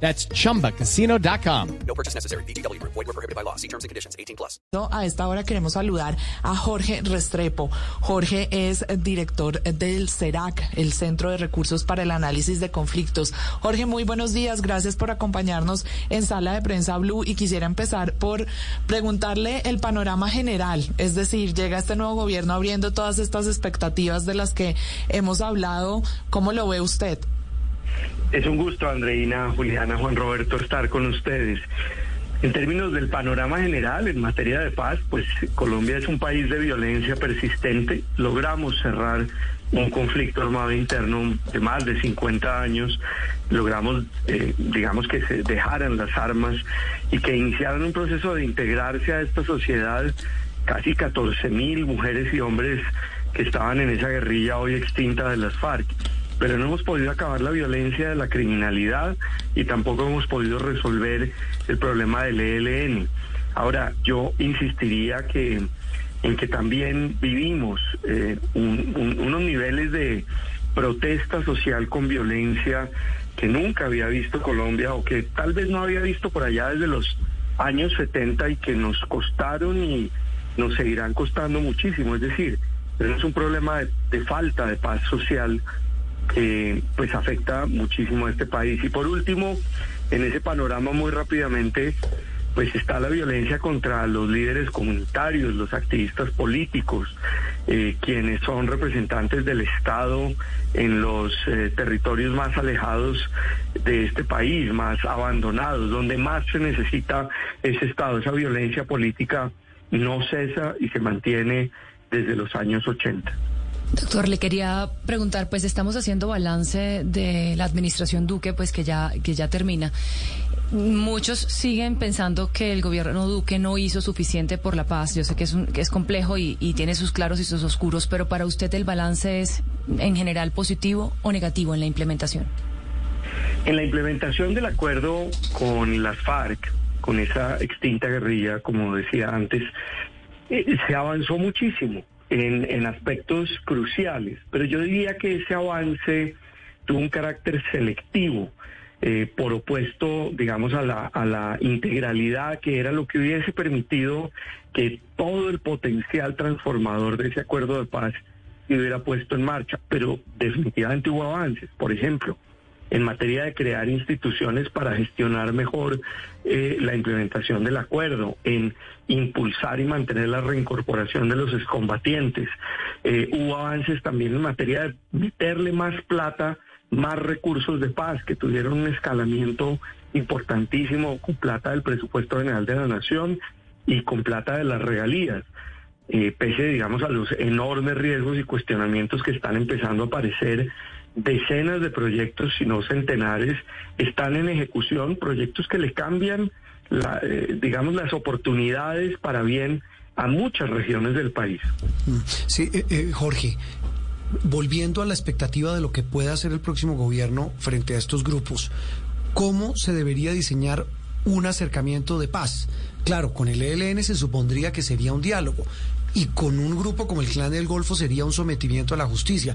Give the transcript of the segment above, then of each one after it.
That's chumbacasino.com. No purchase necessary. BGW. Void were prohibited by law. See terms and conditions. 18 plus. A esta hora queremos saludar a Jorge Restrepo. Jorge es director del CERAC, el Centro de Recursos para el Análisis de Conflictos. Jorge, muy buenos días. Gracias por acompañarnos en Sala de Prensa Blue y quisiera empezar por preguntarle el panorama general. Es decir, llega este nuevo gobierno abriendo todas estas expectativas de las que hemos hablado. ¿Cómo lo ve usted? Es un gusto, Andreina, Juliana, Juan Roberto, estar con ustedes. En términos del panorama general, en materia de paz, pues Colombia es un país de violencia persistente. Logramos cerrar un conflicto armado interno de más de 50 años. Logramos, eh, digamos, que se dejaran las armas y que iniciaran un proceso de integrarse a esta sociedad casi 14 mil mujeres y hombres que estaban en esa guerrilla hoy extinta de las FARC pero no hemos podido acabar la violencia de la criminalidad y tampoco hemos podido resolver el problema del ELN. Ahora, yo insistiría que en que también vivimos eh, unos niveles de protesta social con violencia que nunca había visto Colombia o que tal vez no había visto por allá desde los años 70 y que nos costaron y nos seguirán costando muchísimo. Es decir, es un problema de falta de paz social que pues afecta muchísimo a este país. Y por último, en ese panorama muy rápidamente, pues está la violencia contra los líderes comunitarios, los activistas políticos, eh, quienes son representantes del Estado en los eh, territorios más alejados de este país, más abandonados, donde más se necesita ese Estado. Esa violencia política no cesa y se mantiene desde los años 80. Doctor, le quería preguntar, pues estamos haciendo balance de la administración Duque, pues que ya, que ya termina. Muchos siguen pensando que el gobierno Duque no hizo suficiente por la paz. Yo sé que es, un, que es complejo y, tiene sus claros y sus oscuros, pero para usted el balance es en general positivo o negativo en la implementación. En la implementación del acuerdo con las FARC, con esa extinta guerrilla, como decía antes, eh, se avanzó muchísimo en, aspectos cruciales, pero yo diría que ese avance tuvo un carácter selectivo. Eh, por opuesto, digamos, a la, a la integralidad que era lo que hubiese permitido que todo el potencial transformador de ese acuerdo de paz se hubiera puesto en marcha. Pero definitivamente hubo avances. Por ejemplo, en materia de crear instituciones para gestionar mejor eh, la implementación del acuerdo, en impulsar y mantener la reincorporación de los excombatientes. Eh, hubo avances también en materia de meterle más plata, más recursos de paz, que tuvieron un escalamiento importantísimo con plata del presupuesto general de la nación y con plata de las regalías. Eh, pese, digamos, a los enormes riesgos y cuestionamientos que están empezando a aparecer decenas de proyectos, si no centenares, están en ejecución, proyectos que le cambian, eh, digamos, las oportunidades para bien a muchas regiones del país. Mm. Sí, eh, eh, Jorge, volviendo a la expectativa de lo que pueda hacer el próximo gobierno frente a estos grupos, ¿cómo se debería diseñar un acercamiento de paz? Claro, con el ELN se supondría que sería un diálogo y con un grupo como el Clan del Golfo sería un sometimiento a la justicia.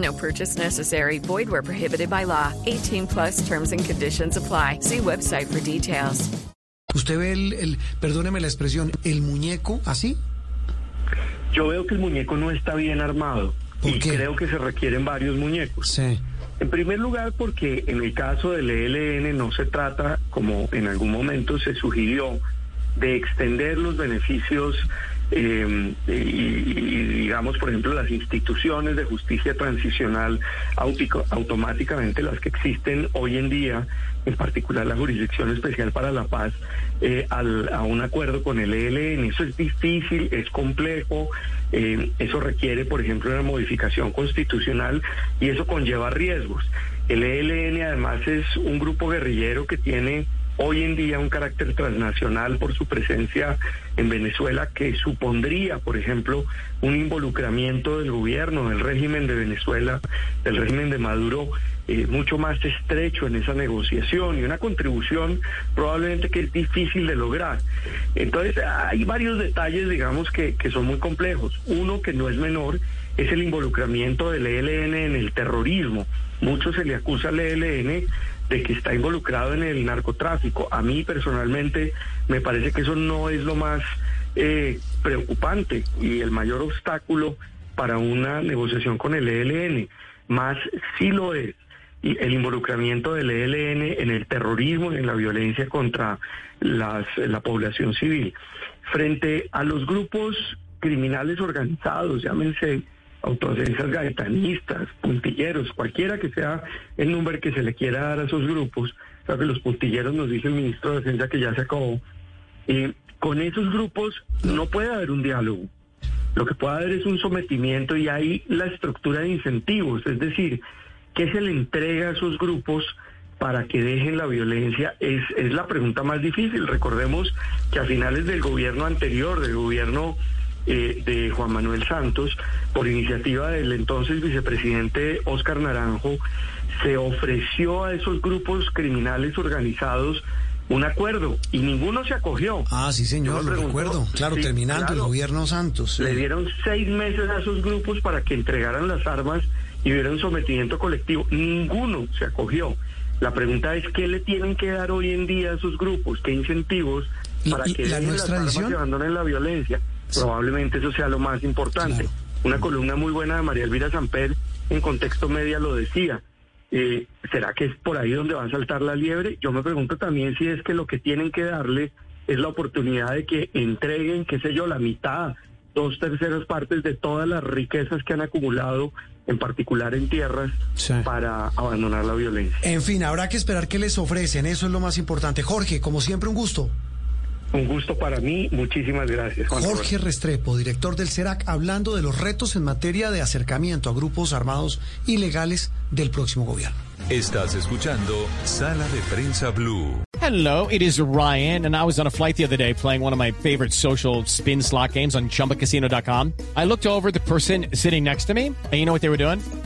No purchase necessary. Void where prohibited by law. 18 plus terms and conditions apply. See website for details. ¿Usted ve el, el, perdóneme la expresión, el muñeco así? Yo veo que el muñeco no está bien armado. y qué? creo que se requieren varios muñecos. Sí. En primer lugar, porque en el caso del ELN no se trata, como en algún momento se sugirió, de extender los beneficios eh, y, digamos, por ejemplo, las instituciones de justicia transicional automáticamente las que existen hoy en día, en particular la Jurisdicción Especial para la Paz, eh, al- a un acuerdo con el ELN. Eso es difícil, es complejo, eh, eso requiere, por ejemplo, una modificación constitucional y eso conlleva riesgos. El ELN además es un grupo guerrillero que tiene hoy en día un carácter transnacional por su presencia en Venezuela que supondría, por ejemplo, un involucramiento del gobierno, del régimen de Venezuela, del régimen de Maduro, eh, mucho más estrecho en esa negociación y una contribución probablemente que es difícil de lograr. Entonces, hay varios detalles, digamos, que, que son muy complejos. Uno que no es menor es el involucramiento del ELN en el terrorismo. Mucho se le acusa al ELN de que está involucrado en el narcotráfico. A mí personalmente me parece que eso no es lo más eh, preocupante y el mayor obstáculo para una negociación con el ELN. Más sí lo es el involucramiento del ELN en el terrorismo y en la violencia contra las, la población civil. Frente a los grupos criminales organizados, llámense autodefensas gaetanistas, puntilleros, cualquiera que sea el número que se le quiera dar a esos grupos, o que los puntilleros nos dice el ministro de Defensa que ya se acabó, eh, con esos grupos no puede haber un diálogo. Lo que puede haber es un sometimiento y hay la estructura de incentivos, es decir, ¿qué se le entrega a esos grupos para que dejen la violencia? Es, es la pregunta más difícil. Recordemos que a finales del gobierno anterior, del gobierno eh, de Juan Manuel Santos, por iniciativa del entonces vicepresidente Óscar Naranjo, se ofreció a esos grupos criminales organizados un acuerdo y ninguno se acogió. Ah, sí, señor, lo recuerdo. Claro, sí, terminando el gobierno Santos. Le dieron seis meses a esos grupos para que entregaran las armas y hubiera un sometimiento colectivo. Ninguno se acogió. La pregunta es qué le tienen que dar hoy en día a esos grupos, qué incentivos ¿Y- para y que la dejen las armas y abandonen la violencia. Probablemente eso sea lo más importante. Claro. Una columna muy buena de María Elvira Samper en contexto media lo decía. Eh, ¿Será que es por ahí donde va a saltar la liebre? Yo me pregunto también si es que lo que tienen que darle es la oportunidad de que entreguen, qué sé yo, la mitad, dos terceras partes de todas las riquezas que han acumulado, en particular en tierras, Sí. para abandonar la violencia. En fin, habrá que esperar qué les ofrecen. Eso es lo más importante. Jorge, como siempre, un gusto. Un gusto para mí, muchísimas gracias. Juan Jorge Restrepo, director del CERAC, hablando de los retos en materia de acercamiento a grupos armados ilegales del próximo gobierno. Estás escuchando Sala de Prensa Blue. Hello, it is Ryan, and I was on a flight the other day playing one of my favorite social spin slot games on chumbacasino.com. I looked over at the person sitting next to me, and you know what they were doing?